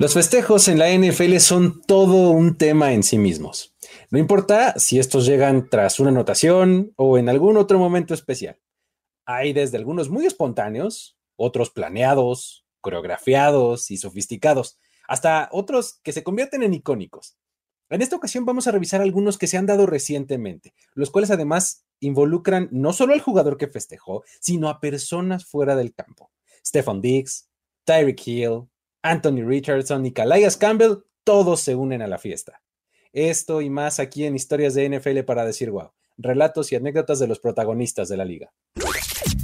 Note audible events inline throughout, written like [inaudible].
Los festejos en la NFL son todo un tema en sí mismos. No importa si estos llegan tras una anotación o en algún otro momento especial. Hay desde algunos muy espontáneos, otros planeados, coreografiados y sofisticados, hasta otros que se convierten en icónicos. En esta ocasión vamos a revisar algunos que se han dado recientemente, los cuales además involucran no solo al jugador que festejó, sino a personas fuera del campo. Stefan Diggs, Tyreek Hill, Anthony Richardson y Calais Campbell, todos se unen a la fiesta. Esto y más aquí en Historias de NFL para decir wow. Relatos y anécdotas de los protagonistas de la liga.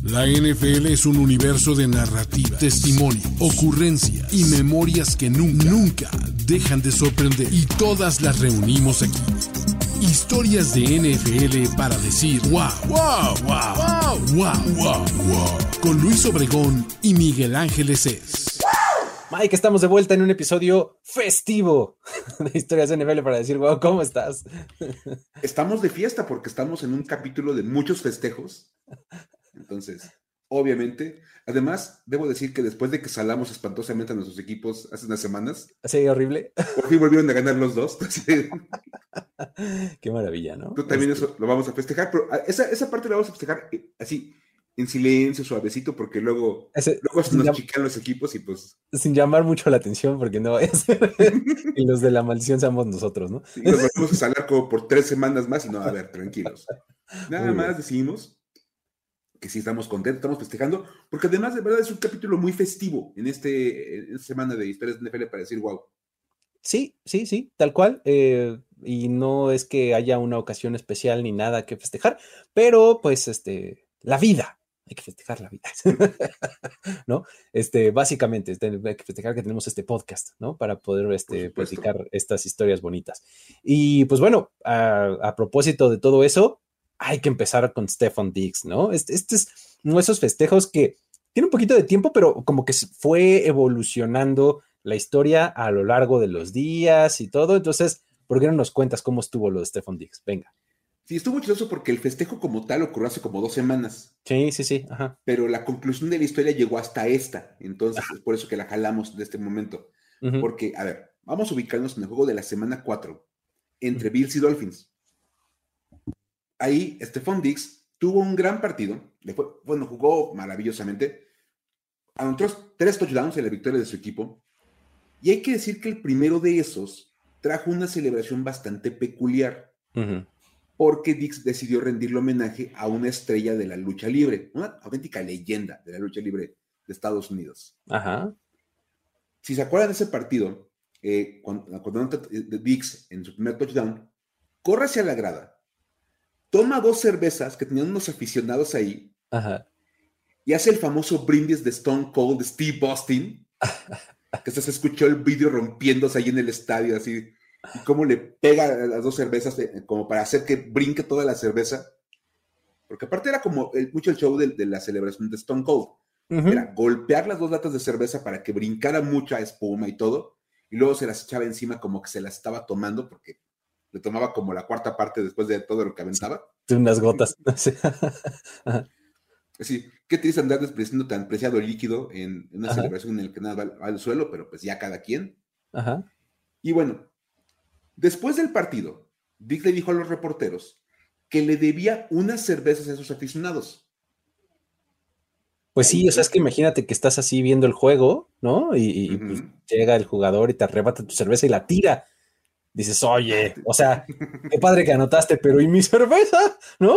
La NFL es un universo de narrativa, testimonio, ocurrencia y memorias que nunca, nunca dejan de sorprender. Y todas las reunimos aquí. Historias de NFL para decir wow, wow, wow, wow, wow, wow, wow. Con Luis Obregón y Miguel Ángeles es. Mike, estamos de vuelta en un episodio festivo [laughs] de Historias de NFL para decir, wow, ¿cómo estás? [laughs] Estamos de fiesta porque estamos en un capítulo de muchos festejos. Entonces, obviamente, además, debo decir que después de que salamos espantosamente a nuestros equipos hace unas semanas. Sí, horrible. Por fin volvieron a ganar los dos. [laughs] Qué maravilla, ¿no? Tú también este eso lo vamos a festejar, pero esa, esa parte la vamos a festejar eh, así en silencio, suavecito, porque luego, luego se nos chican los equipos y pues. Sin llamar mucho la atención, porque no vaya a ser. [laughs] y los de la maldición seamos nosotros, ¿no? Sí, nos vamos a salir como por tres semanas más y no, a ver, tranquilos. [laughs] Nada más decimos que sí estamos contentos, estamos festejando, porque además de verdad es un capítulo muy festivo en, este, en esta semana de historias de NFL para decir wow. Sí, sí, sí, tal cual. Eh, y no es que haya una ocasión especial ni nada que festejar, pero pues este, la vida, hay que festejar la vida, [laughs] ¿no? Este, básicamente, este, hay que festejar que tenemos este podcast, ¿no? Para poder este, platicar estas historias bonitas. Y pues bueno, a, propósito de todo eso, hay que empezar con Stefan Diggs, ¿no? Este, este es uno de esos festejos que tiene un poquito de tiempo, pero como que fue evolucionando la historia a lo largo de los días y todo. Entonces, ¿por qué no nos cuentas cómo estuvo lo de Stefan Diggs? Venga. Sí, estuvo chistoso porque el festejo como tal ocurrió hace como dos semanas. Sí, sí, sí. Ajá. Pero la conclusión de la historia llegó hasta esta. Entonces, es por eso que la jalamos de este momento. Porque, a ver, vamos a ubicarnos en el juego de la semana 4 entre Bills y Dolphins. Ahí, Stephon Diggs tuvo un gran partido. bueno, jugó maravillosamente. Anotó tres touchdowns en la victoria de su equipo. Y hay que decir que el primero de esos trajo una celebración bastante peculiar. Ajá porque Dix decidió rendirle homenaje a una estrella de la lucha libre, una auténtica leyenda de la lucha libre de Estados Unidos. Ajá. Si se acuerdan de ese partido, eh, cuando, cuando Dix en su primer touchdown, corre hacia la grada, toma dos cervezas que tenían unos aficionados ahí, Ajá. y hace el famoso brindis de Stone Cold Steve Austin, [laughs] que se escuchó el vídeo rompiéndose ahí en el estadio, así y cómo le pega las dos cervezas eh, como para hacer que brinque toda la cerveza. Porque aparte era como mucho el show de, la celebración de Stone Cold. Era golpear las dos latas de cerveza para que brincara mucha espuma y todo, y luego se las echaba encima como que se las estaba tomando porque le tomaba como la cuarta parte después de todo lo que aventaba. Unas gotas. [laughs] Sí, qué triste andar despreciando tan preciado líquido en, una celebración en la que nada va, al suelo, pero pues ya cada quien. Ajá. Y bueno, Después del partido, Dick le dijo a los reporteros que le debía unas cervezas a sus aficionados. Pues sí, o sea, es que imagínate que estás así viendo el juego, ¿no? Y, pues llega el jugador y te arrebata tu cerveza y la tira. Dices, oye, o sea, qué padre que anotaste, pero ¿y mi [laughs] cerveza? ¿No?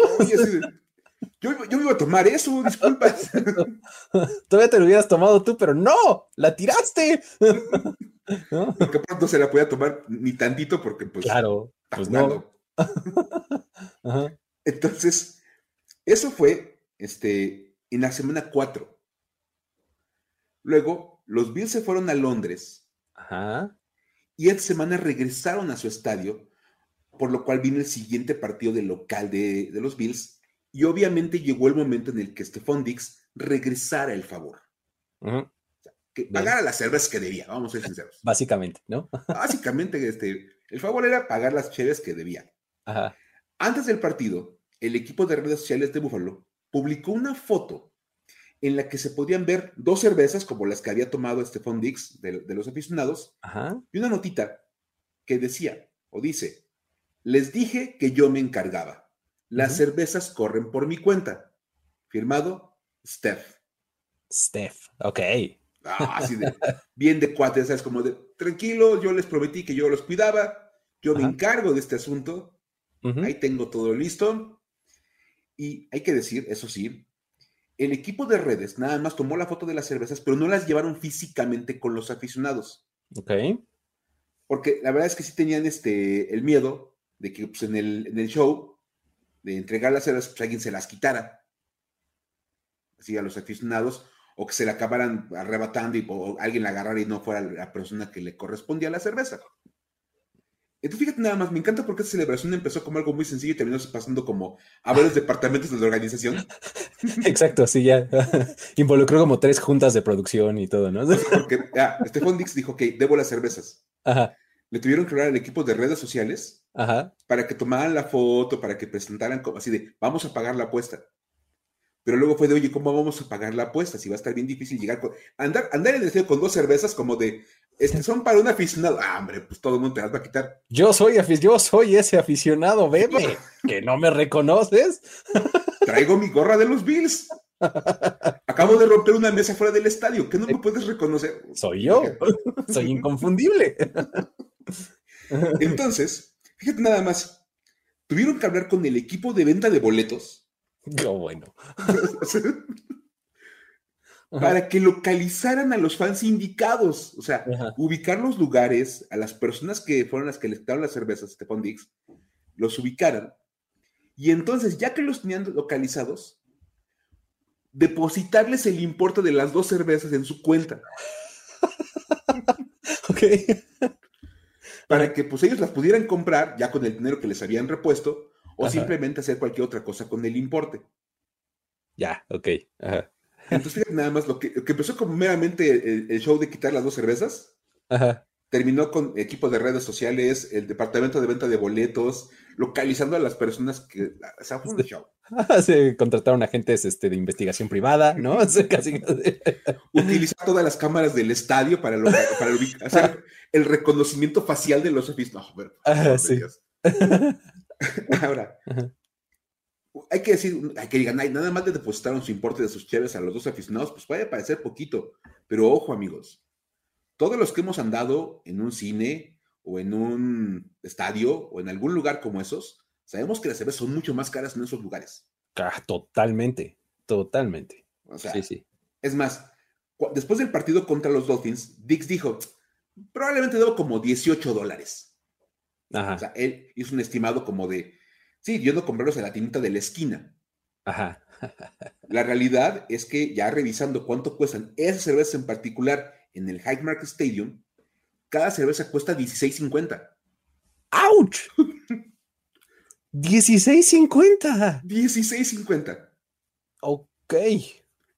Yo, yo, me iba a tomar eso, disculpas. [laughs] Todavía te lo hubieras tomado tú, pero no, la tiraste. [laughs] ¿no? Porque pronto se la podía tomar ni tantito porque pues... Claro, pues no. [laughs] Entonces, eso fue este, en la semana 4. Luego, los Bills se fueron a Londres. Ajá. Y esta semana regresaron a su estadio, por lo cual vino el siguiente partido del local de, los Bills. Y obviamente llegó el momento en el que Stephon Dix regresara el favor. Ajá pagar a las cervezas que debía, vamos a ser [laughs] sinceros. Básicamente, ¿no? [laughs] Básicamente, este, el favor era pagar las cheves que debía. Ajá. Antes del partido, el equipo de redes sociales de Buffalo publicó una foto en la que se podían ver dos cervezas, como las que había tomado Stephon Dix de, de los aficionados, Ajá. y una notita que decía, o dice, les dije que yo me encargaba. Las cervezas corren por mi cuenta. Firmado, Steph. Steph. Ok. Ah, así de, [laughs] bien de cuates, ¿sabes? Como de, tranquilo, yo les prometí que yo los cuidaba, yo me encargo de este asunto, ahí tengo todo listo. Y hay que decir, eso sí, el equipo de redes nada más tomó la foto de las cervezas, pero no las llevaron físicamente con los aficionados. Ok. Porque la verdad es que sí tenían este, el miedo de que pues, en, el, en el show, de entregar las cervezas, pues alguien se las quitara. Así a los aficionados, o que se la acabaran arrebatando y o alguien la agarrara y no fuera la persona que le correspondía la cerveza. Entonces, fíjate nada más, me encanta porque esta celebración empezó como algo muy sencillo y terminó pasando como a varios departamentos de la organización. [laughs] Exacto, sí, ya. [laughs] Involucró como tres juntas de producción y todo, ¿no? Porque ah, Dix dijo que debo las cervezas. Ajá. Le tuvieron que hablar al equipo de redes sociales Ajá. para que tomaran la foto, para que presentaran como así de, vamos a pagar la apuesta. Pero luego fue de, oye, ¿cómo vamos a pagar la apuesta? Si va a estar bien difícil llegar con... Andar, andar en el estadio con dos cervezas como de, este, son para un aficionado. Ah, hombre, pues todo el mundo te las va a quitar. Yo soy, yo soy ese aficionado, veme. [laughs] que no me reconoces. Traigo mi gorra de los Bills. Acabo de romper una mesa fuera del estadio. ¿Qué no me puedes reconocer? Soy yo. soy inconfundible. [laughs] [laughs] Entonces, fíjate nada más. Tuvieron que hablar con el equipo de venta de boletos Yo, [laughs] bueno. Ajá. [laughs] para que localizaran a los fans indicados. O sea, Ajá. ubicar los lugares, a las personas que fueron las que les quitaron las cervezas, Stephon Dix, los ubicaran. Y entonces, ya que los tenían localizados, depositarles el importe de las dos cervezas en su cuenta Ok. Para que pues ellos las pudieran comprar ya con el dinero que les habían repuesto o Ajá. simplemente hacer cualquier otra cosa con el importe. Ya, ok. Ajá. Entonces, fíjate nada más, lo que, que empezó como meramente el, el show de quitar las dos cervezas, Ajá. Terminó con equipo de redes sociales, el departamento de venta de boletos, localizando a las personas que... O sea, fue un show. [laughs] Se contrataron agentes este, de investigación privada, ¿no? [laughs] O sea, casi- Utilizar todas las cámaras del estadio para, lo- para ubic- hacer [laughs] el reconocimiento facial de los aficionados. No, pero, sí. Dios. Ahora, Ajá. hay que decir, hay que digan, "Ay, nada más le depositaron su importe de sus cheves a los dos aficionados, pues puede parecer poquito, pero ojo amigos, todos los que hemos andado en un cine o en un estadio o en algún lugar como esos, sabemos que las cervezas son mucho más caras en esos lugares. Ah, totalmente, totalmente. O sea, sí, sí. es más, después del partido contra los Dolphins, Dix dijo, probablemente debo como 18 dólares. Ajá, O sea, él hizo un estimado como de, sí, yo no comprarlos en la tiendita de la esquina. ajá. La realidad es que ya revisando cuánto cuestan esas cervezas en particular en el Hyde Market Stadium, cada cerveza cuesta 16.50. ¡Auch! [laughs] 16.50. 16.50 Ok.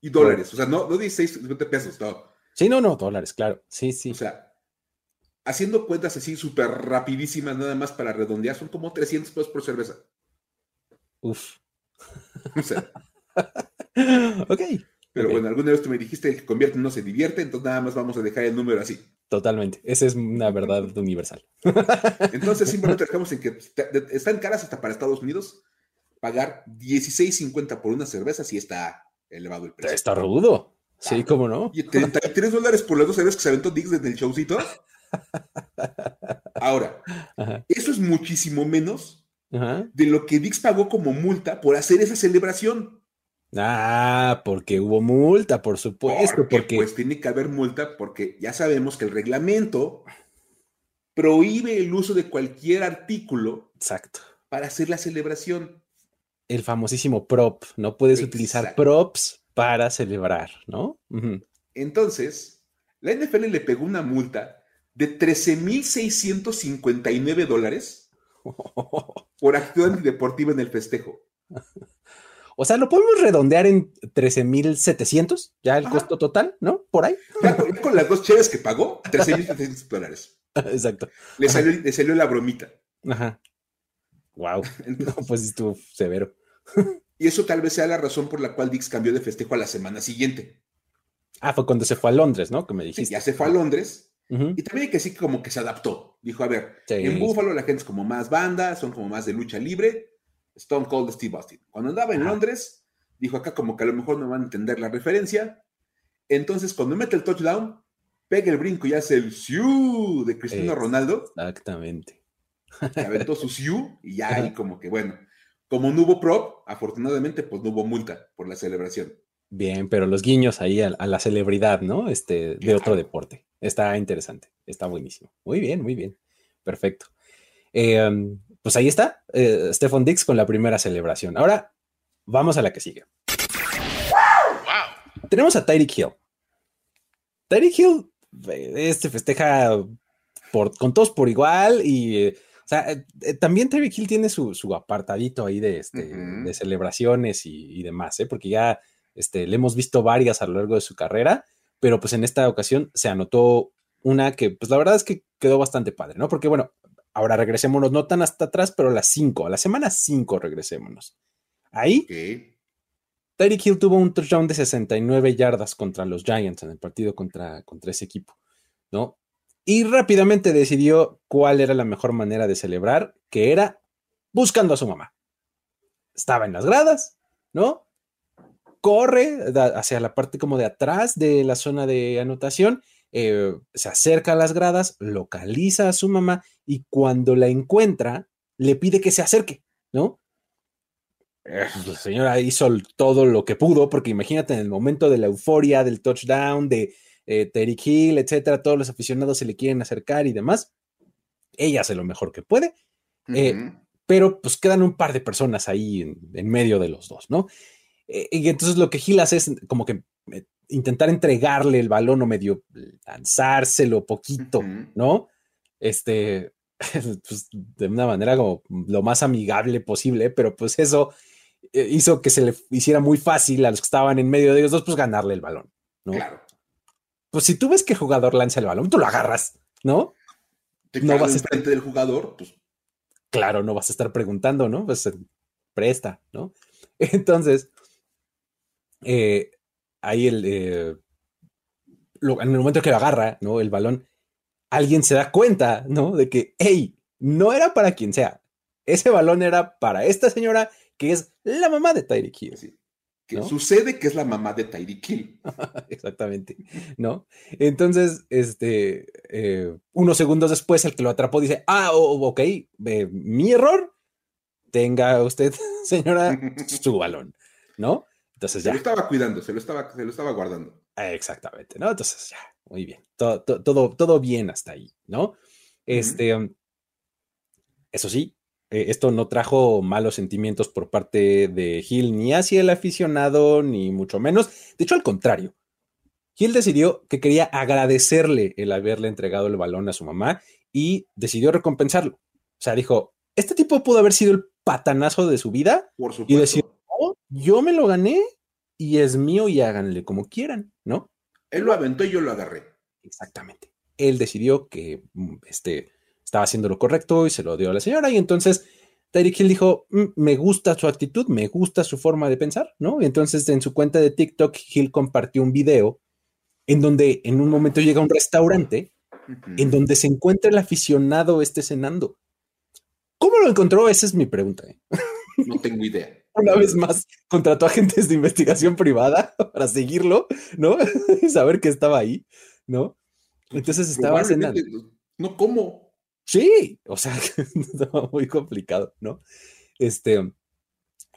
y dólares. O sea, no, no 16.50 pesos, no. Sí, no, no, dólares, claro. Sí, sí. O sea, haciendo cuentas así súper rapidísimas, nada más para redondear, son como 300 pesos por cerveza. Uf. O sea, [laughs] ok. Pero Ok. bueno, alguna vez tú me dijiste el que convierte no se divierte, entonces nada más vamos a dejar el número así. Totalmente. Esa es una verdad universal. [laughs] Entonces simplemente dejamos en que están caras hasta para Estados Unidos. Pagar 16.50 por una cerveza sí está elevado el precio. Está rudo. Sí, Ah. cómo no. Y 33 dólares por las dos cervezas que se aventó Dix desde el showcito. [laughs] Ahora, Ajá. eso es muchísimo menos Ajá. de lo que Dix pagó como multa por hacer esa celebración. Ah, porque hubo multa, por supuesto, porque, pues tiene que haber multa porque ya sabemos que el reglamento prohíbe el uso de cualquier artículo exacto. para hacer la celebración. El famosísimo prop, no puedes utilizar props para celebrar, ¿no? Entonces, la NFL le pegó una multa de 13.659 dólares [laughs] por acción antideportiva en el festejo. O sea, lo podemos redondear en 13.700, ya el Ajá. costo total, ¿no? Por ahí. Ya con, las dos cheves que pagó, 13.700 dólares. [laughs] Exacto. Le salió, le salió la bromita. Ajá. Wow. [laughs] No, pues estuvo severo. Y eso tal vez sea la razón por la cual Dix cambió de festejo a la semana siguiente. Ah, fue cuando se fue a Londres, ¿no? Que me dijiste. Sí, ya se fue a Londres. Y también hay que decir como que se adaptó. Dijo, a ver, en Buffalo la gente es como más banda, son como más de lucha libre. Stone Cold Steve Austin. Cuando andaba en Londres, dijo acá como que a lo mejor no van a entender la referencia. Entonces, cuando mete el touchdown, pega el brinco y hace el siu de Cristiano Ronaldo. Exactamente. aventó su siu y ya ahí [laughs] como que, bueno, como no hubo prop, afortunadamente, pues no hubo multa por la celebración. Bien, pero los guiños ahí a, la celebridad, ¿no? Este, de otro deporte. Está interesante, está buenísimo. Muy bien, muy bien. Perfecto. Eh, pues ahí está, eh, Stefan Dix con la primera celebración. Ahora vamos a la que sigue. Tenemos a Tyreek Hill. Tyreek Hill eh, este festeja por, con todos por igual y o sea, también Tyreek Hill tiene su, apartadito ahí de, este, de celebraciones y, demás, ¿eh? porque ya este, le hemos visto varias a lo largo de su carrera, pero pues en esta ocasión se anotó una que pues la verdad es que quedó bastante padre, ¿no? Porque bueno, ahora regresémonos, no tan hasta atrás, pero a las 5, a la semana 5 regresémonos. Ahí, okay. Tyreek Hill tuvo un touchdown de 69 yardas contra los Giants en el partido contra, contra ese equipo, ¿no? Y rápidamente decidió cuál era la mejor manera de celebrar, que era buscando a su mamá. Estaba en las gradas, ¿no? corre hacia la parte como de atrás de la zona de anotación, eh, se acerca a las gradas, localiza a su mamá y cuando la encuentra, le pide que se acerque, ¿no? Eh, la señora hizo todo lo que pudo, porque imagínate en el momento de la euforia, del touchdown, de eh, Terry Hill, etcétera, todos los aficionados se le quieren acercar y demás. Ella hace lo mejor que puede, pero pues quedan un par de personas ahí en medio de los dos, ¿no? Y entonces lo que Gil hace es como que intentar entregarle el balón o medio lanzárselo poquito, ¿no? Este, [laughs] pues, de una manera como lo más amigable posible, pero pues eso eh, hizo que se le hiciera muy fácil a los que estaban en medio de ellos dos, pues ganarle el balón, ¿no? Claro. Pues si tú ves que el jugador lanza el balón, tú lo agarras, ¿no? no vas a estar del jugador, pues. Claro, no vas a estar preguntando, ¿no? Pues presta, ¿no? [laughs] Entonces, eh, ahí el, eh, en el momento que lo agarra, ¿no? El balón, alguien se da cuenta, ¿no? De que, hey, no era para quien sea. Ese balón era para esta señora que es la mamá de Tyreek Hill. Que sucede que es la mamá de Tyreek Hill. [laughs] Exactamente, ¿no? Entonces, este, eh, unos segundos después, el que lo atrapó dice, ah, ok, mi error, tenga usted, [laughs] señora, su balón, ¿no? Entonces ya. Se lo estaba cuidando, se lo estaba, se lo estaba guardando. Exactamente, ¿no? Entonces ya, muy bien. Todo, todo, todo bien hasta ahí, ¿no? Este, um, eso sí, eh, esto no trajo malos sentimientos por parte de Gil ni hacia el aficionado, ni mucho menos. De hecho, al contrario. Gil decidió que quería agradecerle el haberle entregado el balón a su mamá y decidió recompensarlo. O sea, dijo, este tipo pudo haber sido el patanazo de su vida por supuesto. y decir, yo me lo gané y es mío y háganle como quieran, ¿no? Él lo aventó y yo lo agarré. Exactamente. Él decidió que mm, este, estaba haciendo lo correcto y se lo dio a la señora y entonces Tyreek Hill dijo, mm, me gusta su actitud, me gusta su forma de pensar, ¿no? Y entonces en su cuenta de TikTok, Hill compartió un video en donde en un momento llega a un restaurante en donde se encuentra el aficionado este cenando. ¿Cómo lo encontró? Esa es mi pregunta. ¿eh? No tengo idea una vez más contrató agentes de investigación privada [laughs] para seguirlo, ¿no? [laughs] y saber que estaba ahí, ¿no? Entonces estaba cenando. No, ¿cómo? Sí, o sea, [laughs] estaba muy complicado, ¿no? Este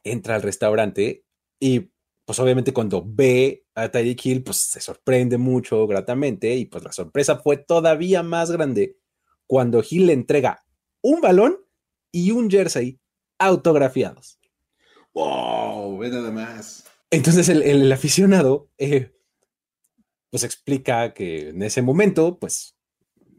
entra al restaurante y pues obviamente cuando ve a Tyreek Hill, pues se sorprende mucho gratamente y pues la sorpresa fue todavía más grande cuando Hill le entrega un balón y un jersey autografiados. ¡Wow! Ve nada más. Entonces el, aficionado eh, pues explica que en ese momento pues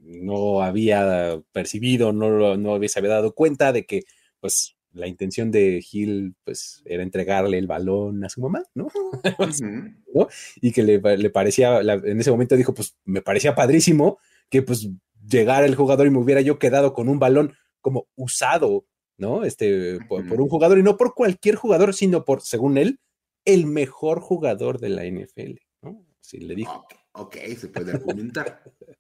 no había percibido, no, no había, se había dado cuenta de que pues la intención de Gil pues era entregarle el balón a su mamá, ¿no? [laughs] Y que le, le parecía, en ese momento dijo pues me parecía padrísimo que pues llegara el jugador y me hubiera yo quedado con un balón como usado ¿no? Este, por, un jugador y no por cualquier jugador, sino por, según él, el mejor jugador de la NFL, ¿no? Así le dijo. Ok, se puede argumentar. [laughs]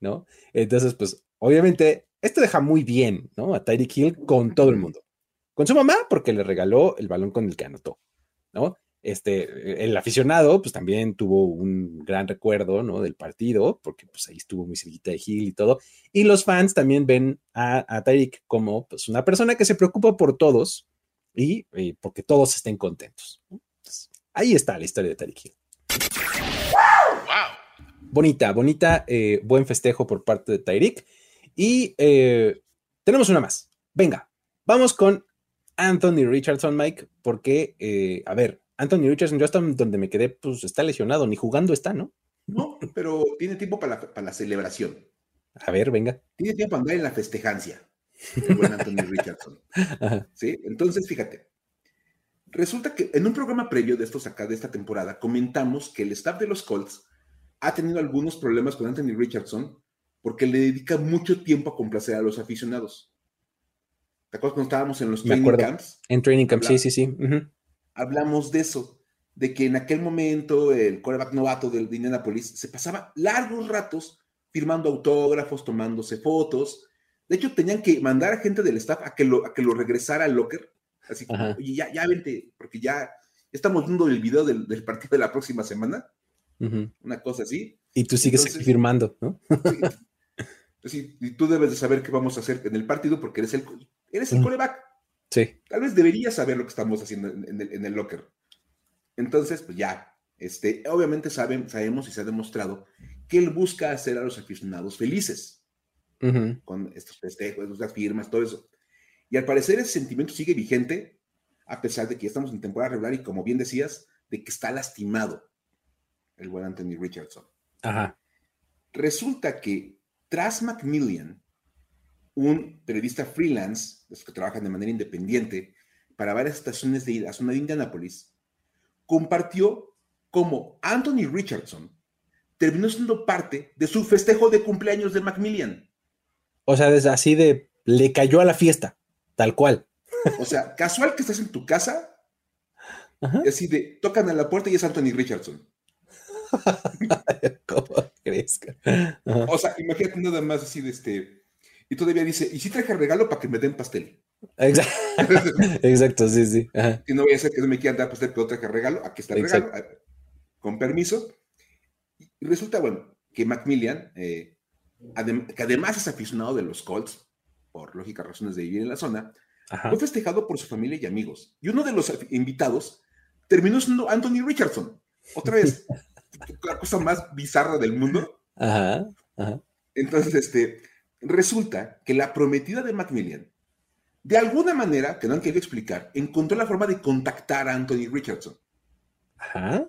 ¿No? Entonces, pues, obviamente, esto deja muy bien, ¿no? A Tyreek Hill con todo el mundo. Con su mamá, porque le regaló el balón con el que anotó, ¿no? Este, el aficionado, pues también tuvo un gran recuerdo, ¿no? Del partido, porque pues ahí estuvo muy cerquita de Hill y todo. Y los fans también ven a, a Tyreek como pues una persona que se preocupa por todos y, porque todos estén contentos. ahí está la historia de Tyreek Hill. Bonita, bonita, eh, buen festejo por parte de Tyreek. Y eh, tenemos una más. Venga, vamos con Anthony Richardson, Mike, porque, eh, a ver, Anthony Richardson, yo hasta donde me quedé, pues está lesionado, ni jugando está, ¿no? No, pero tiene tiempo para la, celebración. A ver, venga. Tiene tiempo para andar en la festejancia. El buen Anthony [laughs] Richardson. ¿Sí? Entonces, fíjate. Resulta que en un programa previo de estos acá de esta temporada comentamos que el staff de los Colts ha tenido algunos problemas con Anthony Richardson porque le dedica mucho tiempo a complacer a los aficionados. ¿Te acuerdas cuando estábamos en los training camps? En training camps, sí, sí, sí hablamos de eso, de que en aquel momento el coreback novato de, Indianapolis se pasaba largos ratos firmando autógrafos, tomándose fotos. De hecho, tenían que mandar a gente del staff a que lo, a que lo regresara al locker. Así como, oye, ya, ya vente, porque ya estamos viendo el video del, partido de la próxima semana. Una cosa así. Y tú sigues firmando, ¿no? [laughs] sí, y tú debes de saber qué vamos a hacer en el partido porque eres el, eres el coreback. Sí. Tal vez debería saber lo que estamos haciendo en, el, locker. Entonces, pues ya, este, obviamente saben, sabemos y se ha demostrado que él busca hacer a los aficionados felices con estos festejos, estas firmas, todo eso. Y al parecer ese sentimiento sigue vigente, a pesar de que ya estamos en temporada regular y como bien decías, de que está lastimado el buen Anthony Richardson. Ajá. Resulta que tras Macmillan, un periodista freelance, los que trabajan de manera independiente, para varias estaciones de la zona de Indianápolis, compartió cómo Anthony Richardson terminó siendo parte de su festejo de cumpleaños de Macmillan. O sea, desde así de, le cayó a la fiesta, tal cual. O sea, casual que estás en tu casa, y así de, tocan a la puerta y es Anthony Richardson. [laughs] ¿Cómo crees? O sea, imagínate nada más así de este, y todavía dice, y si traje regalo para que me den pastel. [laughs] Exacto, sí, sí. Y no voy a ser que no me quieran dar pastel, pero traje regalo, aquí está el regalo, con permiso. Y resulta, bueno, que Macmillan, eh, que además es aficionado de los Colts, por lógicas razones de vivir en la zona, fue festejado por su familia y amigos. Y uno de los invitados terminó siendo Anthony Richardson. Otra vez, [laughs] la cosa más bizarra del mundo. Ajá, ajá. Entonces, este, Resulta que la prometida de Macmillan, de alguna manera, que no han querido explicar, encontró la forma de contactar a Anthony Richardson. Ajá.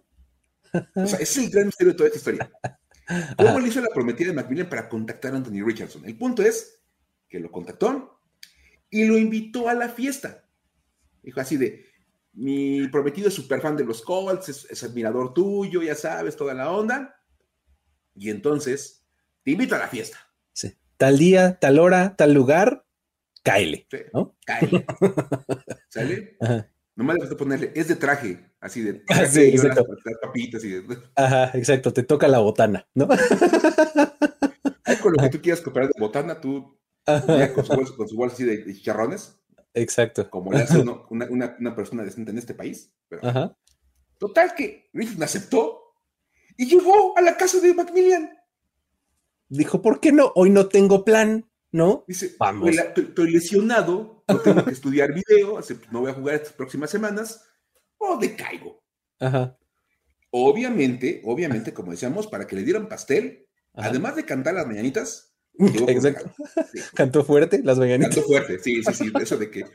O sea, ese es el gran misterio de toda esta historia. [laughs] ¿Cómo le hizo la prometida de Macmillan para contactar a Anthony Richardson? El punto es que lo contactó y lo invitó a la fiesta. Dijo así de, mi prometido es súper fan de los Colts, es, admirador tuyo, ya sabes, toda la onda. Y entonces, te invito a la fiesta tal día, tal hora, tal lugar, cáele, ¿no? Cáele. [laughs] ¿Sale? Ajá. Nomás le vas a ponerle, es de traje, así de ah, sí, exacto. Las, papitas y de... Ajá, exacto, te toca la botana, ¿no? [laughs] Ay, con lo que tú quieras comprar de botana, tú con su, bolsa, con su bolsa así de, chicharrones. Exacto. Como le hace una, una, una, persona decente en este país. Pero, Ajá. Total que Richard aceptó y llegó a la casa de Macmillan dijo, ¿por qué no? Hoy no tengo plan, ¿no? Dice, Vamos. Estoy lesionado, no tengo que estudiar video, no voy a jugar estas próximas semanas, o decaigo. Ajá. Obviamente, obviamente, como decíamos, para que le dieran pastel, además de cantar las mañanitas, [laughs] Exacto. Cantó fuerte las mañanitas. Cantó fuerte, sí, sí, sí. Eso de que.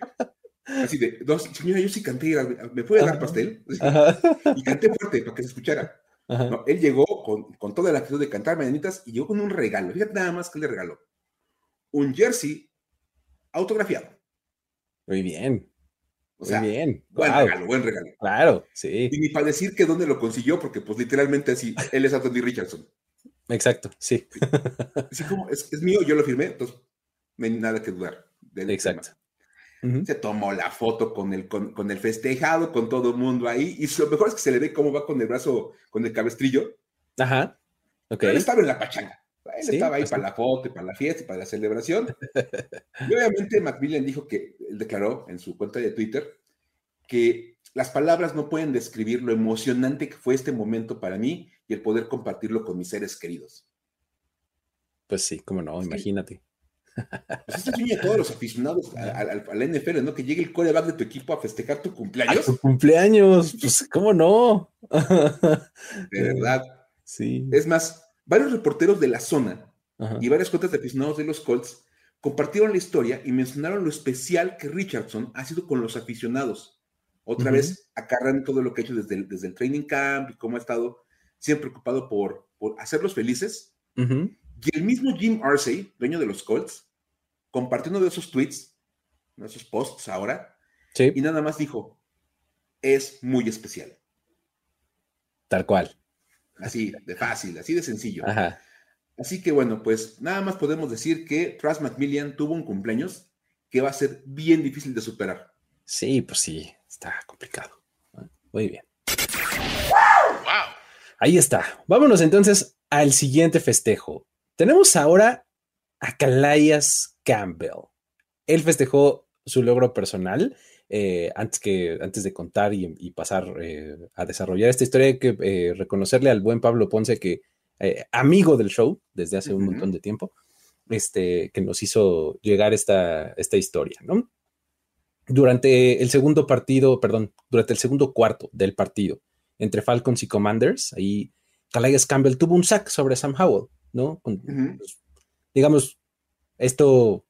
Así de, señora, yo sí canté, ¿me puede dar pastel? Y canté fuerte para que se escuchara. No, él llegó con, con, toda la actitud de cantar mañanitas y llegó con un regalo. Fíjate nada más que le regaló. Un jersey autografiado. Muy bien. O sea, Muy bien. Buen regalo, buen regalo. Claro, sí. Y ni para decir que dónde lo consiguió, porque pues literalmente así, él es Anthony Richardson. Exacto, sí. Así como es, es, mío, yo lo firmé, entonces no hay nada que dudar. Exacto. Se tomó la foto con el, con, el festejado, con todo el mundo ahí. Y lo mejor es que se le ve cómo va con el brazo, con el cabestrillo. Ajá. Ok. Él estaba en la pachanga. Él estaba ahí pues para la foto, y para la fiesta, y para la celebración. [laughs] y obviamente Macmillan dijo que, él declaró en su cuenta de Twitter, que las palabras no pueden describir lo emocionante que fue este momento para mí y el poder compartirlo con mis seres queridos. Pues sí, cómo no, imagínate. Pues esto es a todos los aficionados al la NFL, ¿no? Que llegue el coreback de tu equipo a festejar tu cumpleaños. tu cumpleaños, pues, ¿cómo no? De [laughs] verdad. Sí. Es más, varios reporteros de la zona y varias cuentas de aficionados de los Colts compartieron la historia y mencionaron lo especial que Richardson ha sido con los aficionados. Otra vez acarran todo lo que ha hecho desde el, desde el training camp y cómo ha estado siempre preocupado por, por hacerlos felices. Y el mismo Jim Arsey, dueño de los Colts, compartió uno de esos tweets, uno de esos posts ahora, y nada más dijo, es muy especial. Tal cual. Así, de fácil, así de sencillo. Así que bueno, pues nada más podemos decir que Tras Macmillan tuvo un cumpleaños que va a ser bien difícil de superar. Sí, pues sí, está complicado. Muy bien. Ahí está. Vámonos entonces al siguiente festejo. Tenemos ahora a Calais Campbell. Él festejó su logro personal. Eh, antes, que, antes de contar y, pasar eh, a desarrollar esta historia, hay que eh, reconocerle al buen Pablo Ponce, que amigo del show desde hace un montón de tiempo, este, que nos hizo llegar esta, esta historia, ¿no? Durante el segundo partido, perdón, durante el segundo cuarto del partido entre Falcons y Commanders, ahí Calais Campbell tuvo un sack sobre Sam Howell. ¿no? Pues, digamos, esto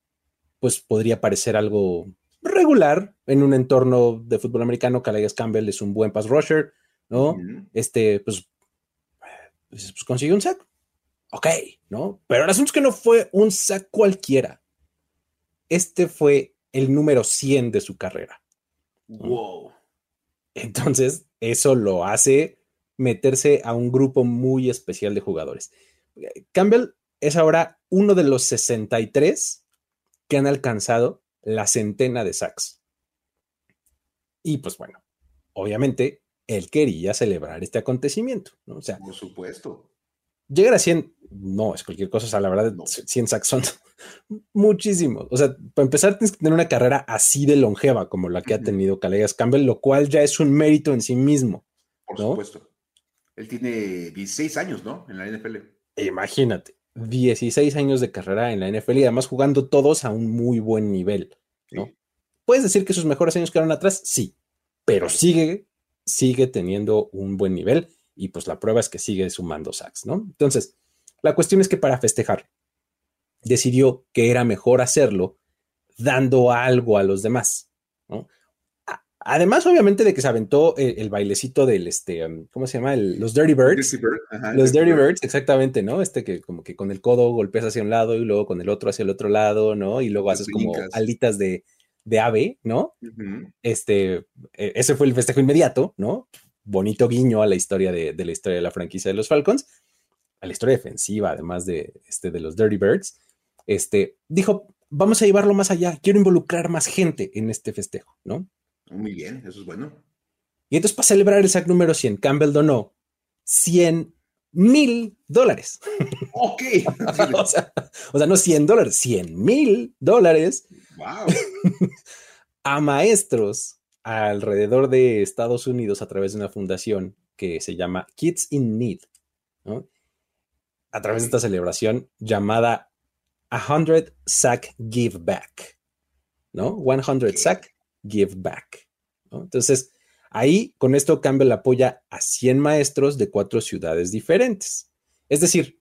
pues podría parecer algo regular en un entorno de fútbol americano. Calais Campbell es un buen pass rusher, ¿no? Este, pues, pues, pues, consiguió un sack. Ok, ¿no? Pero el asunto es que no fue un sack cualquiera. Este fue el número 100 de su carrera. Wow. Entonces, eso lo hace meterse a un grupo muy especial de jugadores. Campbell es ahora uno de los 63 que han alcanzado la centena de sacks. Y pues bueno, obviamente él quería celebrar este acontecimiento, ¿no? O sea, por supuesto. Llegar a 100 no es cualquier cosa, o sea, la verdad, 100 sacks son [laughs] muchísimos. O sea, para empezar, tienes que tener una carrera así de longeva como la que ha tenido Calais Campbell, lo cual ya es un mérito en sí mismo. Por supuesto. Él tiene 16 años, ¿no? En la NFL. Imagínate, 16 años de carrera en la NFL y además jugando todos a un muy buen nivel, ¿no? ¿Puedes decir que sus mejores años quedaron atrás? Sí, pero sigue, sigue teniendo un buen nivel y pues la prueba es que sigue sumando sacks, ¿no? Entonces, la cuestión es que para festejar, decidió que era mejor hacerlo dando algo a los demás, ¿no? Además, obviamente, de que se aventó el, bailecito del, este, um, ¿cómo se llama? los Dirty Birds. los Dirty Birds, exactamente, ¿no? Este que como que con el codo golpeas hacia un lado y luego con el otro hacia el otro lado, ¿no? Y luego haces como alitas de, ave, ¿no? Este, e, ese fue el festejo inmediato, ¿no? Bonito guiño a la historia de, la historia de la franquicia de los Falcons, a la historia defensiva, además de, este, de los Dirty Birds. Este, dijo, vamos a llevarlo más allá, quiero involucrar más gente en este festejo, ¿no? Muy bien, eso es bueno. Y entonces, para celebrar el sack número 100, Campbell donó 100 mil dólares. Ok. [laughs] o, sea, no 100 dólares, 100 mil dólares. Wow. [laughs] a maestros alrededor de Estados Unidos a través de una fundación que se llama Kids in Need. A través de esta celebración llamada 100 Sack Give Back. ¿No? 100 Sack Give Back. Entonces, ahí con esto Campbell apoya a 100 maestros de cuatro ciudades diferentes. Es decir,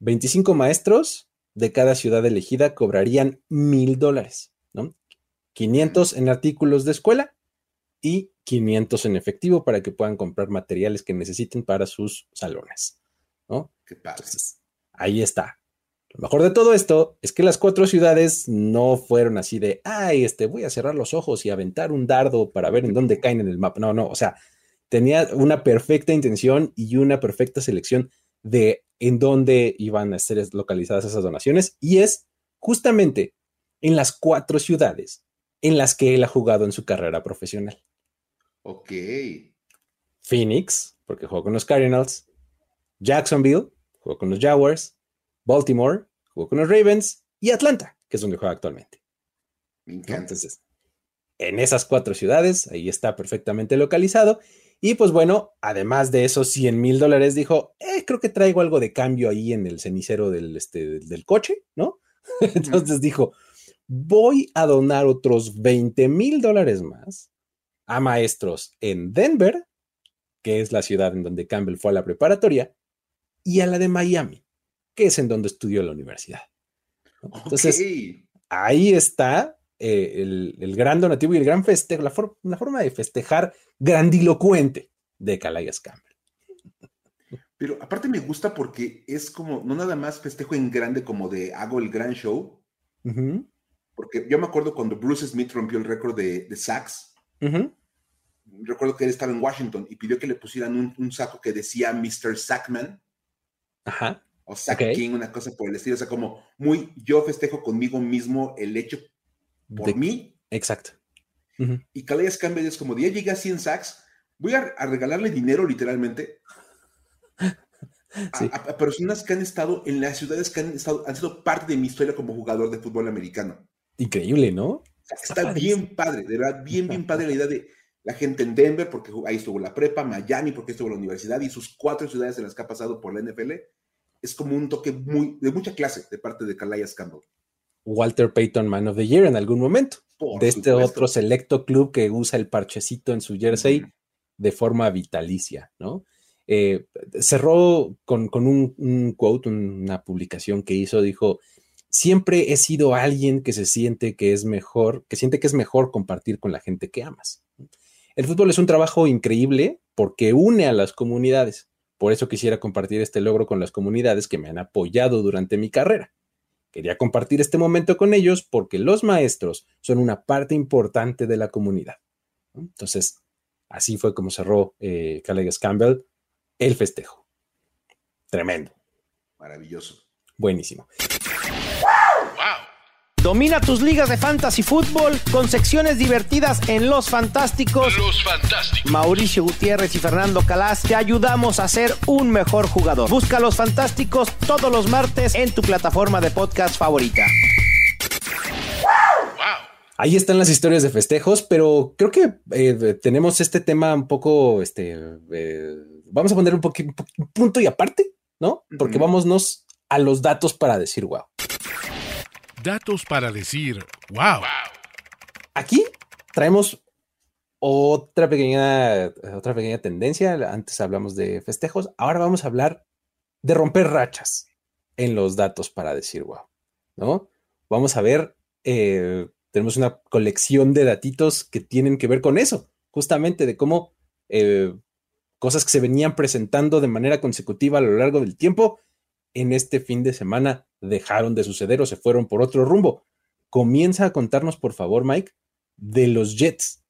25 maestros de cada ciudad elegida cobrarían mil dólares, ¿no? 500 en artículos de escuela y 500 en efectivo para que puedan comprar materiales que necesiten para sus salones, ¿no? Qué padre. ahí está. Lo mejor de todo esto es que las cuatro ciudades no fueron así de, ay, este, voy a cerrar los ojos y aventar un dardo para ver en dónde caen en el mapa. No, no, o sea, tenía una perfecta intención y una perfecta selección de en dónde iban a ser localizadas esas donaciones y es justamente en las cuatro ciudades en las que él ha jugado en su carrera profesional. Ok. Phoenix, porque jugó con los Cardinals. Jacksonville, jugó con los Jaguars. Baltimore, jugó con los Ravens. Y Atlanta, que es donde juega actualmente. Me encanta. Entonces, en esas cuatro ciudades, ahí está perfectamente localizado. Y pues bueno, además de esos 100 mil dólares, dijo, eh, creo que traigo algo de cambio ahí en el cenicero del, este, del coche, ¿no? [laughs] Entonces dijo, voy a donar otros 20 mil dólares más a maestros en Denver, que es la ciudad en donde Campbell fue a la preparatoria, y a la de Miami, que es en donde estudió la universidad. Entonces, ahí está eh, el, el gran donativo y el gran festejo, la, for- la forma de festejar grandilocuente de Calais Campbell. Pero aparte me gusta porque es como, no nada más festejo en grande como de hago el gran show, porque yo me acuerdo cuando Bruce Smith rompió el récord de, de sacks, recuerdo que él estaba en Washington y pidió que le pusieran un, un saco que decía Mr. Sackman Ajá. O Sack Ok. King, una cosa por el estilo, o sea, como muy yo festejo conmigo mismo el hecho por De- mí exacto. Y Calais Campbell es como de ya llegué a 100 sacks, voy a, a regalarle dinero literalmente [laughs] a, Sí. a- a personas que han estado en las ciudades que han, estado, han sido parte de mi historia como jugador de fútbol americano. Increíble, ¿no? Está bien padre, de verdad, bien, bien padre la idea de la gente en Denver, porque ahí estuvo la prepa, Miami, porque estuvo la universidad, y sus cuatro ciudades en las que ha pasado por la NFL. Es como un toque muy, de mucha clase de parte de Calais Campbell. Walter Payton Man of the Year en algún momento. Por de este supuesto. otro selecto club que usa el parchecito en su jersey de forma vitalicia, ¿no? Eh, cerró con, con un, un quote, una publicación que hizo, dijo, siempre he sido alguien que se siente que es mejor, que siente que es mejor compartir con la gente que amas. El fútbol es un trabajo increíble porque une a las comunidades. Por eso quisiera compartir este logro con las comunidades que me han apoyado durante mi carrera. Quería compartir este momento con ellos porque los maestros son una parte importante de la comunidad. Entonces, así fue como cerró eh, Calais Campbell el festejo. Tremendo, Maravilloso. buenísimo. Domina tus ligas de fantasy fútbol con secciones divertidas en Los Fantásticos. Los Fantásticos. Mauricio Gutiérrez y Fernando Calas te ayudamos a ser un mejor jugador. Busca Los Fantásticos todos los martes en tu plataforma de podcast favorita. Ahí están las historias de festejos, pero creo que eh, tenemos este tema un poco, este, eh, vamos a poner un, un punto y aparte, ¿no? Porque vámonos a los datos para decir wow. Datos para decir, wow. Aquí traemos otra pequeña, otra pequeña tendencia. Antes hablamos de festejos, ahora vamos a hablar de romper rachas en los datos para decir wow, ¿no? Vamos a ver, eh, tenemos una colección de datitos que tienen que ver con eso, justamente de cómo eh, cosas que se venían presentando de manera consecutiva a lo largo del tiempo, en este fin de semana dejaron de suceder o se fueron por otro rumbo. Comienza a contarnos, por favor, Mike, de los Jets.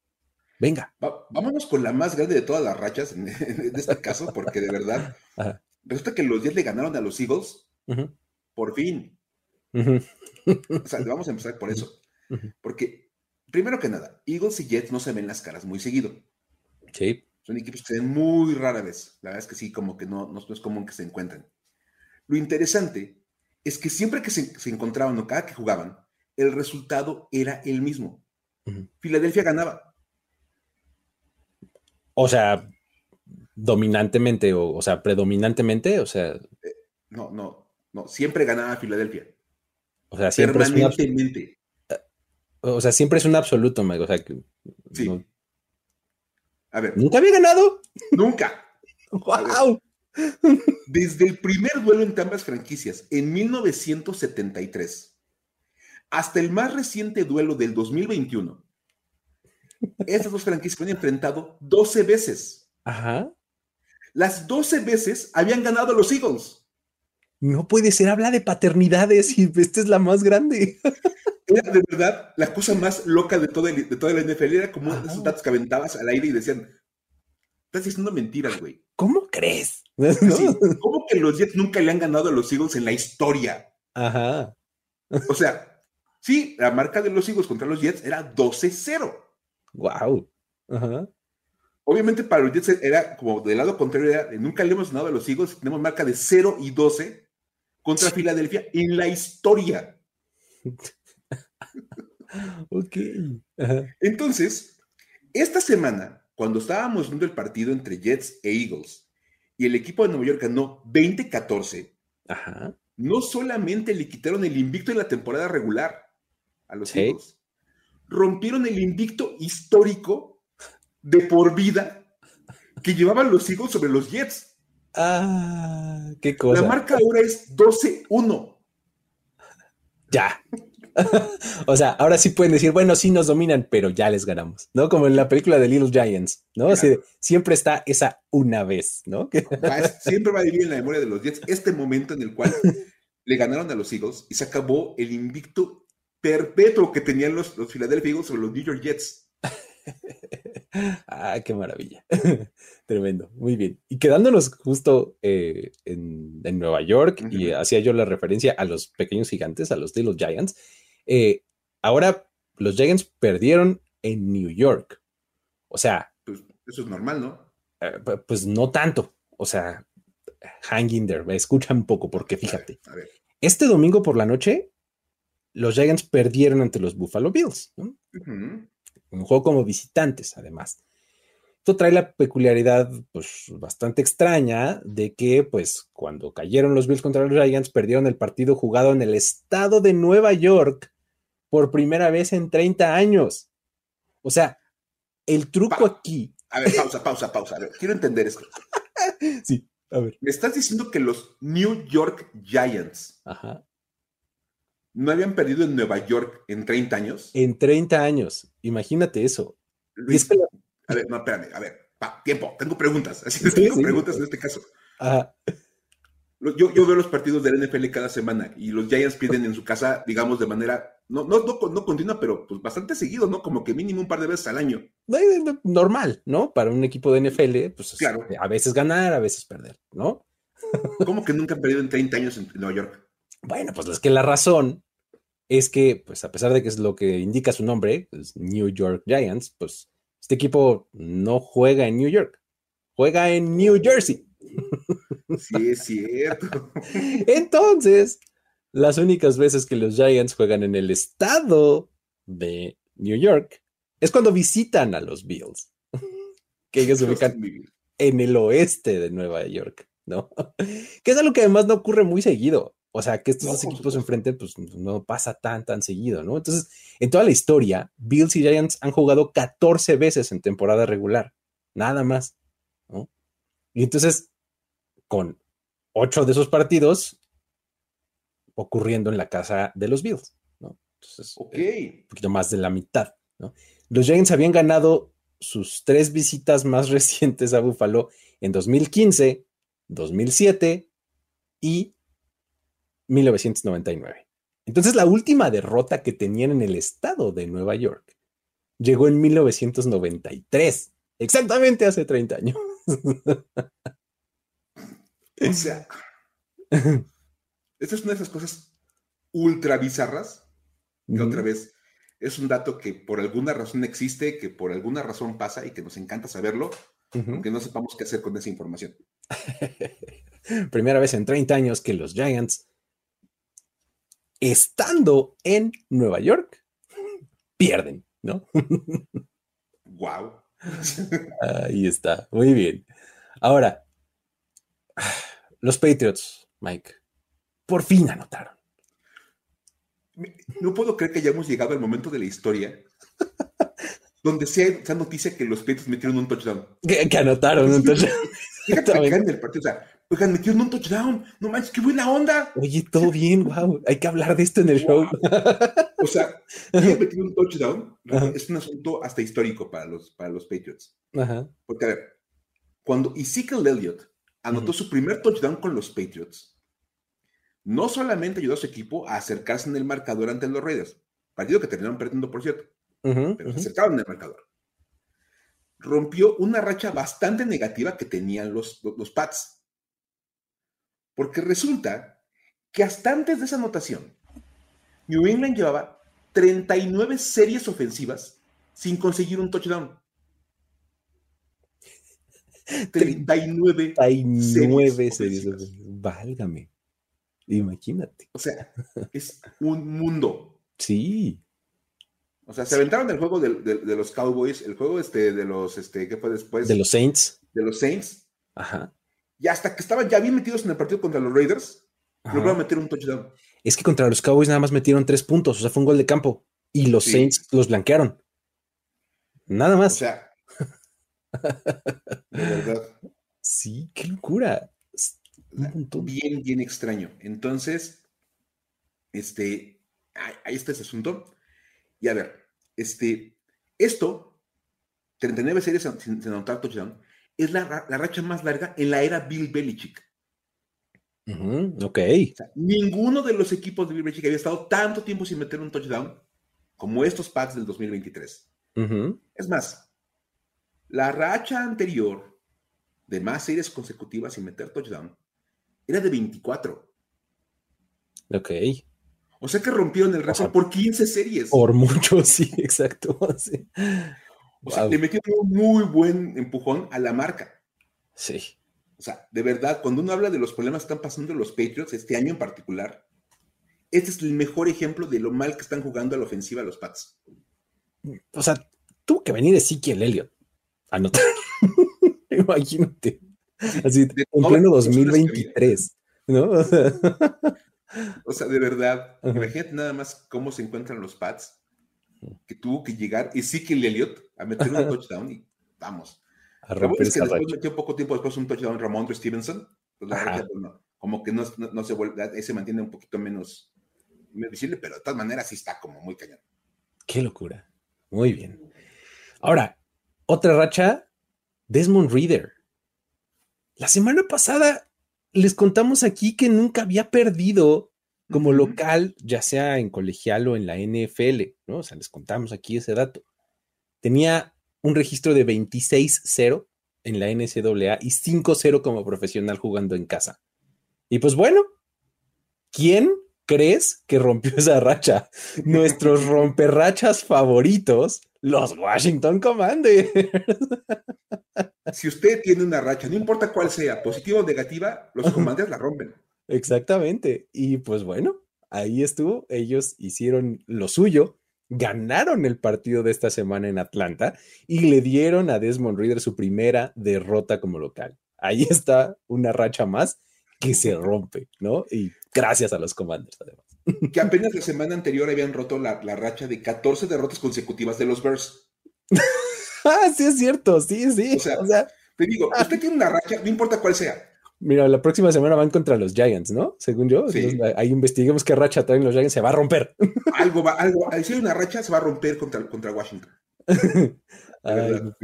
Venga. Va- vámonos con la más grande de todas las rachas en, [laughs] en este caso, porque de verdad, [laughs] Ajá. resulta que los Jets le ganaron a los Eagles, por fin. [laughs] O sea, vamos a empezar por eso. Porque, primero que nada, Eagles y Jets no se ven las caras muy seguido. Sí. Son equipos que se ven muy rara vez. La verdad es que sí, como que no, no, no es común que se encuentren. Lo interesante es que siempre que se, se encontraban o cada que jugaban, el resultado era el mismo. Filadelfia ganaba. O sea, dominantemente, o, o sea, predominantemente, o sea, No, no, no. Siempre ganaba Filadelfia. o sea, siempre es un, abs- Permanentemente. o sea, siempre es un absoluto, Mike. O sea, que Sí. no- A ver, nunca había ganado. nunca. [laughs] ¡Wow! Desde el primer duelo entre ambas franquicias en 1973 hasta el más reciente duelo del 2021, estas dos franquicias se han enfrentado 12 veces. Ajá. Las 12 veces habían ganado los Eagles. No puede ser, habla de paternidades y esta es la más grande. Era de verdad la cosa más loca de toda, el- de toda la NFL. Era como Ajá. esos datos que aventabas al aire y decían, estás diciendo mentiras, güey. ¿Cómo crees? [laughs] ¿No? Así, ¿Cómo que los Jets nunca le han ganado a los Eagles en la historia? Ajá. O sea, Sí, la marca de los Eagles contra los Jets era 12-0. Wow. Obviamente para los Jets era como del lado contrario, era, nunca le hemos ganado a los Eagles, tenemos marca de 0 y 12 contra Filadelfia en la historia. [laughs] ok. Entonces, esta semana, cuando estábamos viendo el partido entre Jets e Eagles y el equipo de Nueva York ganó 20-14, no solamente le quitaron el invicto en la temporada regular a los Eagles, rompieron el invicto histórico de por vida que llevaban los Eagles sobre los Jets. Ah, qué cosa. La marca ahora es 12-1. Ya. [laughs] o sea, ahora sí pueden decir, bueno, sí nos dominan, pero ya les ganamos, ¿no? Como en la película de Little Giants, ¿no? siempre está esa una vez, ¿no? [laughs] siempre va a vivir en la memoria de los Jets este momento en el cual [laughs] le ganaron a los Eagles y se acabó el invicto perpetuo que tenían los, los Philadelphia Eagles sobre los New York Jets. ah, qué maravilla. Tremendo, muy bien. Y quedándonos justo eh, en, Nueva York, y hacía yo la referencia a los pequeños gigantes, a los Little Giants, eh, ahora los Giants perdieron en New York. O sea. Pues eso es normal, ¿no? Eh, pues no tanto. O sea, hang in there, escucha un poco, porque fíjate. Este domingo por la noche, los Giants perdieron ante los Buffalo Bills. Un juego como visitantes, además. Esto trae la peculiaridad, pues, bastante extraña de que, pues, cuando cayeron los Bills contra los Giants, perdieron el partido jugado en el estado de Nueva York por primera vez en 30 años. O sea, el truco aquí. A ver, pausa, pausa, pausa. Ver, quiero entender esto. [laughs] sí, a ver. Me estás diciendo que los New York Giants no habían perdido en Nueva York en 30 años. En 30 años. Imagínate eso. A ver, no, espérame. A ver, tiempo. Tengo preguntas. [laughs] Así tengo preguntas en este caso. Ajá. Yo, veo los partidos del NFL cada semana y los Giants pierden en su casa, digamos, de manera, no, no, no, continua, pero pues bastante seguido, ¿no? Como que mínimo un par de veces al año. Normal, ¿no? Para un equipo de NFL, pues claro. a veces ganar, a veces perder, ¿no? [laughs] ¿Cómo que nunca han perdido en 30 años en Nueva York? Bueno, pues es que la razón es que, pues a pesar de que es lo que indica su nombre, pues, New York Giants, pues este equipo no juega en New York, juega en New Jersey. Sí, es cierto. Entonces, las únicas veces que los Giants juegan en el estado de New York es cuando visitan a los Bills, que ellos se ubican en el oeste de Nueva York, ¿no? Que es algo que además no ocurre muy seguido. O sea, que estos dos equipos se enfrenten, pues no pasa tan, tan seguido, ¿no? Entonces, en toda la historia, Bills y Giants han jugado 14 veces en temporada regular, nada más, ¿no? Y entonces, con ocho de esos partidos ocurriendo en la casa de los Bills, ¿no? Entonces, eh, un poquito más de la mitad, ¿no? Los Giants habían ganado sus tres visitas más [laughs] recientes a Buffalo en 2015, 2007 y 1999. Entonces, la última derrota que tenían en el estado de Nueva York llegó en 1993, exactamente hace 30 años. [laughs] O sea, esta es una de esas cosas ultra bizarras, que otra vez es un dato que por alguna razón existe, que por alguna razón pasa y que nos encanta saberlo, aunque no sepamos qué hacer con esa información. [laughs] Primera vez en 30 años que los Giants, estando en Nueva York, pierden, ¿no? [laughs] wow. Ahí está, muy bien. Ahora, los Patriots, Mike, por fin anotaron. No puedo creer que hayamos llegado al momento de la historia [laughs] donde sea esa noticia que los Patriots metieron un touchdown. Que, anotaron un touchdown. Fíjate el partido, o sea, oigan, metieron un touchdown, no manches, qué buena onda. Oye, todo bien, wow, hay que hablar de esto en el show. O sea, [laughs] metieron un touchdown es un asunto hasta histórico para los, para los Patriots. Ajá. Porque, a ver, cuando Ezekiel Elliott anotó su primer touchdown con los Patriots, no solamente ayudó a su equipo a acercarse en el marcador ante los Raiders, partido que terminaron perdiendo, por cierto, pero se acercaron en el marcador. Rompió una racha bastante negativa que tenían los, los, Pats. Porque resulta que hasta antes de esa anotación, New England llevaba 39 series ofensivas sin conseguir un touchdown. [laughs] 39, 39 series. Válgame. Imagínate. O sea, es un mundo. Sí. O sea, se aventaron el juego de, de, los Cowboys, el juego este, de los, este, ¿qué fue después? De los Saints. De los Saints. Ajá. Y hasta que estaban ya bien metidos en el partido contra los Raiders, lograron meter un touchdown. Es que contra los Cowboys nada más metieron tres puntos, o sea, fue un gol de campo. Y los Saints los blanquearon. Nada más. O sea, de verdad. Sí, qué locura. Bien, bien extraño. Entonces, este, ahí está ese asunto. Y a ver, este, esto, 39 series sin, anotar touchdown, es la, racha más larga en la era Bill Belichick. ok. ninguno de los equipos de Bill Belichick había estado tanto tiempo sin meter un touchdown como estos Pats del 2023. Es más, la racha anterior de más series consecutivas sin meter touchdown era de 24. Ok. O sea que rompieron el récord por 15 series. Por mucho, [laughs] sí, exacto. O sea, le metieron un muy buen empujón a la marca. Sí. O sea, de verdad, cuando uno habla de los problemas que están pasando los Patriots este año en particular, este es el mejor ejemplo de lo mal que están jugando a la ofensiva los Pats. O sea, tuvo que venir Ezequiel Elliott anotar. [laughs] Imagínate. Así, en pleno 2023, ¿no? O sea, de verdad, imagínate nada más cómo se encuentran los Pats, que tuvo que llegar Ezekiel Elliott a meter un touchdown y vamos. A romper es que después metió poco tiempo después un touchdown Ramón Stevenson, pues la pues, como que no, se vuelve, se mantiene un poquito menos, visible, pero de todas maneras sí está como muy cañón. Qué locura. Muy bien. Ahora, otra racha, Desmond Reader. La semana pasada les contamos aquí que nunca había perdido como local, ya sea en colegial o en la NFL, ¿no? O sea, les contamos aquí ese dato. Tenía un registro de 26-0 en la NCAA y 5-0 como profesional jugando en casa. Y pues bueno, ¿quién crees que rompió esa racha? [laughs] Nuestros romperrachas favoritos, los Washington Commanders. [laughs] Si usted tiene una racha, no importa cuál sea, positiva o negativa, los Commanders la rompen. Exactamente. Y pues bueno, ahí estuvo. Ellos hicieron lo suyo, ganaron el partido de esta semana en Atlanta y le dieron a Desmond Reader su primera derrota como local. Ahí está una racha más que se rompe, ¿no? Y gracias a los Commanders, además. Que apenas la semana anterior habían roto la, racha de 14 derrotas consecutivas de los Bears. [laughs] ah, sí, es cierto, sí, sí. O sea, te digo, usted tiene una racha, no importa cuál sea. Mira, la próxima semana van contra los Giants, ¿no? Según yo. Sí. ahí investiguemos qué racha traen los Giants, se va a romper. [laughs] Algo va, algo, si hay una racha, se va a romper contra, contra Washington. [laughs] Ay, no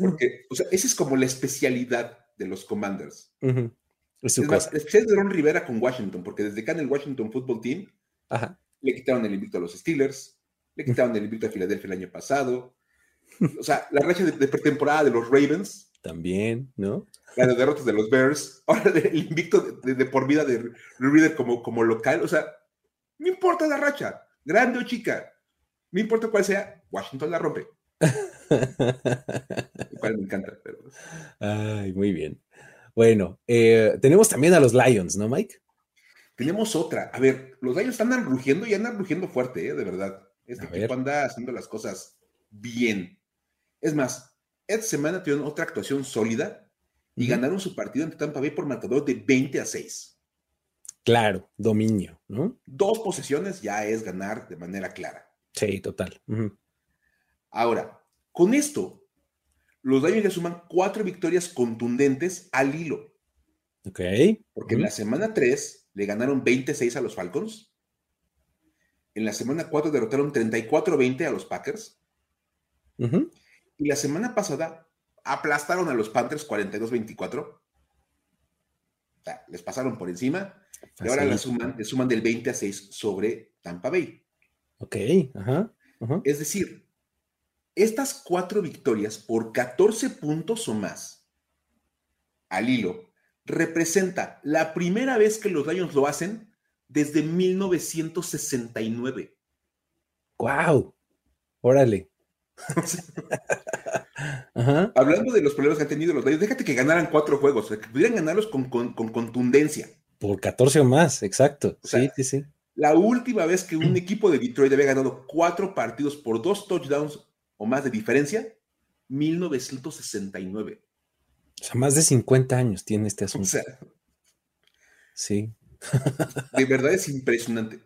Porque, o sea, esa es como la especialidad de los Commanders. Es su es de Ron Rivera con Washington, porque desde que en el Washington Football Team le quitaron el invicto a los Steelers, le quitaron el invicto a Filadelfia el año pasado. O sea, la racha de, pretemporada de los Ravens. También, ¿no? La de derrotas de los Bears. Ahora el invicto de, por vida de Reader como, como local. O sea, no importa la racha, grande o chica. No importa cuál sea, Washington la rompe. [laughs] Lo cual me encanta. Pero... Ay, muy bien. Bueno, eh, tenemos también a los Lions, ¿no, Mike? Tenemos otra. A ver, los Lions andan rugiendo y andan rugiendo fuerte, ¿eh? de verdad. Este equipo anda haciendo las cosas bien. Es más, esta semana tuvieron otra actuación sólida y ganaron su partido ante Tampa Bay por marcador de 20 a 6. Claro, dominio, ¿no? Dos posesiones ya es ganar de manera clara. Sí, total. Ahora, con esto, los Lions ya suman cuatro victorias contundentes al hilo. Ok. Porque en la semana 3 le ganaron 26 a los Falcons. En la semana 4 derrotaron 34-20 a los Packers. Y la semana pasada aplastaron a los Panthers 42-24. O sea, les pasaron por encima. Y ahora le suman, le suman del 20 a 6 sobre Tampa Bay. Ok, ajá. Es decir, estas cuatro victorias por 14 puntos o más al hilo representa la primera vez que los Lions lo hacen desde 1969. ¡Guau! Órale. [laughs] Hablando de los problemas que han tenido los Lions, déjate que ganaran cuatro juegos, que pudieran ganarlos con, contundencia. Por 14 o más, exacto. sí, sí, sí. La última vez que un [clears throat] equipo de Detroit había ganado cuatro partidos por dos touchdowns o más de diferencia, 1969. O sea, más de 50 años tiene este asunto. O sea, sí. [laughs] De verdad es impresionante.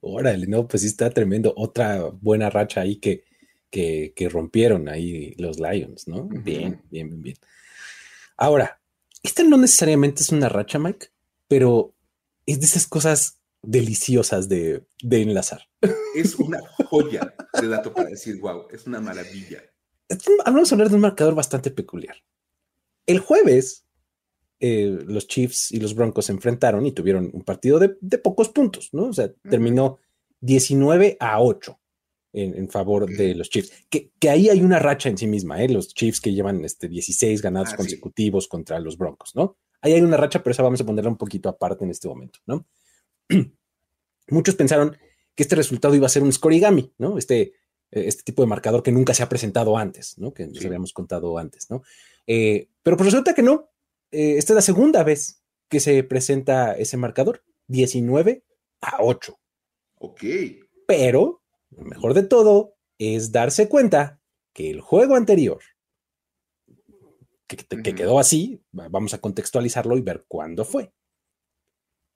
Órale, no, pues sí está tremendo. Otra buena racha ahí que, que, rompieron ahí los Lions, ¿no? Bien, bien, bien, bien. Ahora, esta no necesariamente es una racha, Mike, pero es de esas cosas deliciosas de, enlazar. Es una [laughs] joya de dato para decir, wow, es una maravilla. Vamos a hablar de un marcador bastante peculiar. El jueves, eh, los Chiefs y los Broncos se enfrentaron y tuvieron un partido de, pocos puntos, ¿no? O sea, terminó 19 a 8 en, favor de los Chiefs. Que, ahí hay una racha en sí misma, ¿eh? Los Chiefs que llevan este, 16 ganados ah, consecutivos contra los Broncos, ¿no? Ahí hay una racha, pero esa vamos a ponerla un poquito aparte en este momento, ¿no? [clears throat] muchos pensaron que este resultado iba a ser un scorigami, ¿no? Este, este tipo de marcador que nunca se ha presentado antes, ¿no? Que nos habíamos contado antes, ¿no? Eh, pero pues resulta que no. Eh, esta es la segunda vez que se presenta ese marcador, 19 a 8. Ok. Pero, lo mejor de todo es darse cuenta que el juego anterior, que, que quedó así, vamos a contextualizarlo y ver cuándo fue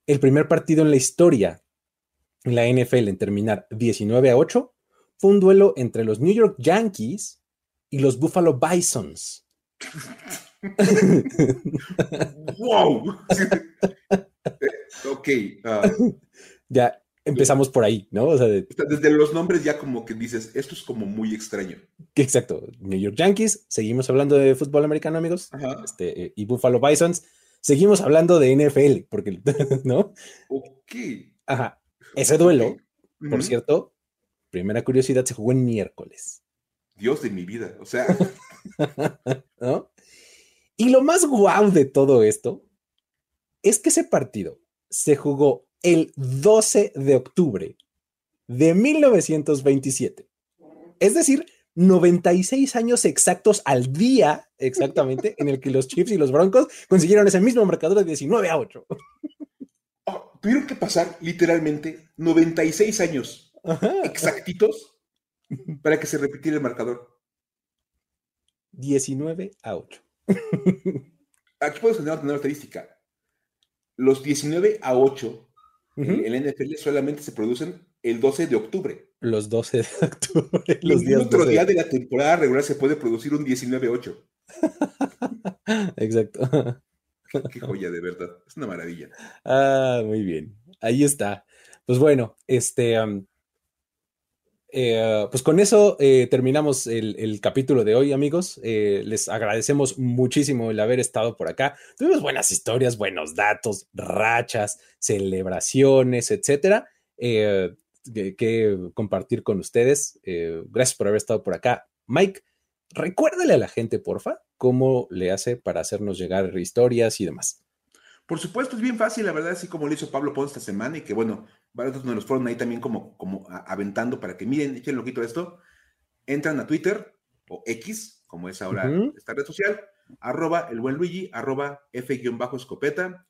el primer partido en la historia la NFL en terminar 19 a 8 fue un duelo entre los New York Yankees y los Buffalo Bisons. [laughs] ¡Wow! [laughs] ok. Ah. ya empezamos por ahí, ¿no? O sea, desde los nombres ya como que dices, esto es como muy extraño. Exacto. New York Yankees, seguimos hablando de fútbol americano, amigos. Este, eh, y Buffalo Bisons seguimos hablando de NFL, porque, [laughs] ¿no? Ok. Ajá. Ese duelo, por cierto, primera curiosidad, se jugó en miércoles. Dios de mi vida, o sea. [laughs] ¿No? Y lo más guau de todo esto es que ese partido se jugó el 12 de octubre de 1927. Es decir, 96 años exactos al día, exactamente, en el que los Chiefs y los Broncos consiguieron ese mismo marcador de 19 a 8. Tuvieron que pasar literalmente 96 años exactitos para que se repitiera el marcador. 19 a 8. Aquí podemos tener una estadística. Los 19 a 8 en el NFL solamente se producen el 12 de octubre. Los 12 de octubre. Los días otro día de la temporada regular se puede producir un 19-8. [laughs] Exacto. [laughs] Qué joya, de verdad. Es una maravilla. Ah, muy bien. Ahí está. Pues bueno, este. Eh, pues con eso eh, terminamos el, capítulo de hoy, amigos. Eh, les agradecemos muchísimo el haber estado por acá. Tuvimos buenas historias, buenos datos, rachas, celebraciones, etcétera que, compartir con ustedes. Gracias por haber estado por acá. Mike, recuérdale a la gente, porfa, cómo le hace para hacernos llegar historias y demás. Por supuesto, es bien fácil, la verdad, así como lo hizo Pablo Pons esta semana y que, bueno, varios de los fueron ahí también como, como aventando para que miren, echen loquito esto. Entran a Twitter o X, como es ahora esta red social, arroba el buen Luigi, arroba F-escopeta.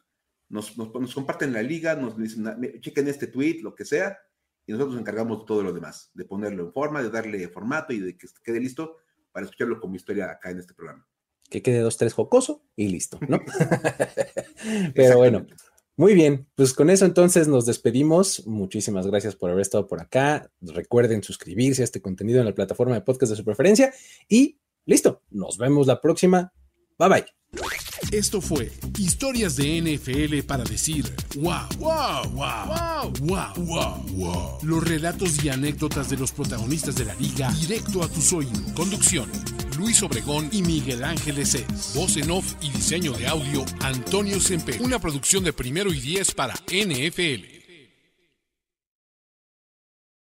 Nos, nos, comparten la liga, nos dicen, chequen este tweet, lo que sea, y nosotros nos encargamos de todo lo demás, de ponerlo en forma, de darle formato y de que quede listo para escucharlo como historia acá en este programa. Que quede dos, tres jocoso y listo, ¿no? [laughs] Pero bueno, muy bien, pues con eso entonces nos despedimos. Muchísimas gracias por haber estado por acá. Recuerden suscribirse a este contenido en la plataforma de podcast de su preferencia y listo, nos vemos la próxima. Bye bye. Esto fue Historias de NFL para decir wow, wow, wow, wow, wow, wow, Los relatos y anécdotas de los protagonistas de la liga directo a tus oídos. Conducción. Luis Obregón y Miguel Ángeles Es. Voz en off y diseño de audio Antonio Sempe. Una producción de primero y diez para NFL.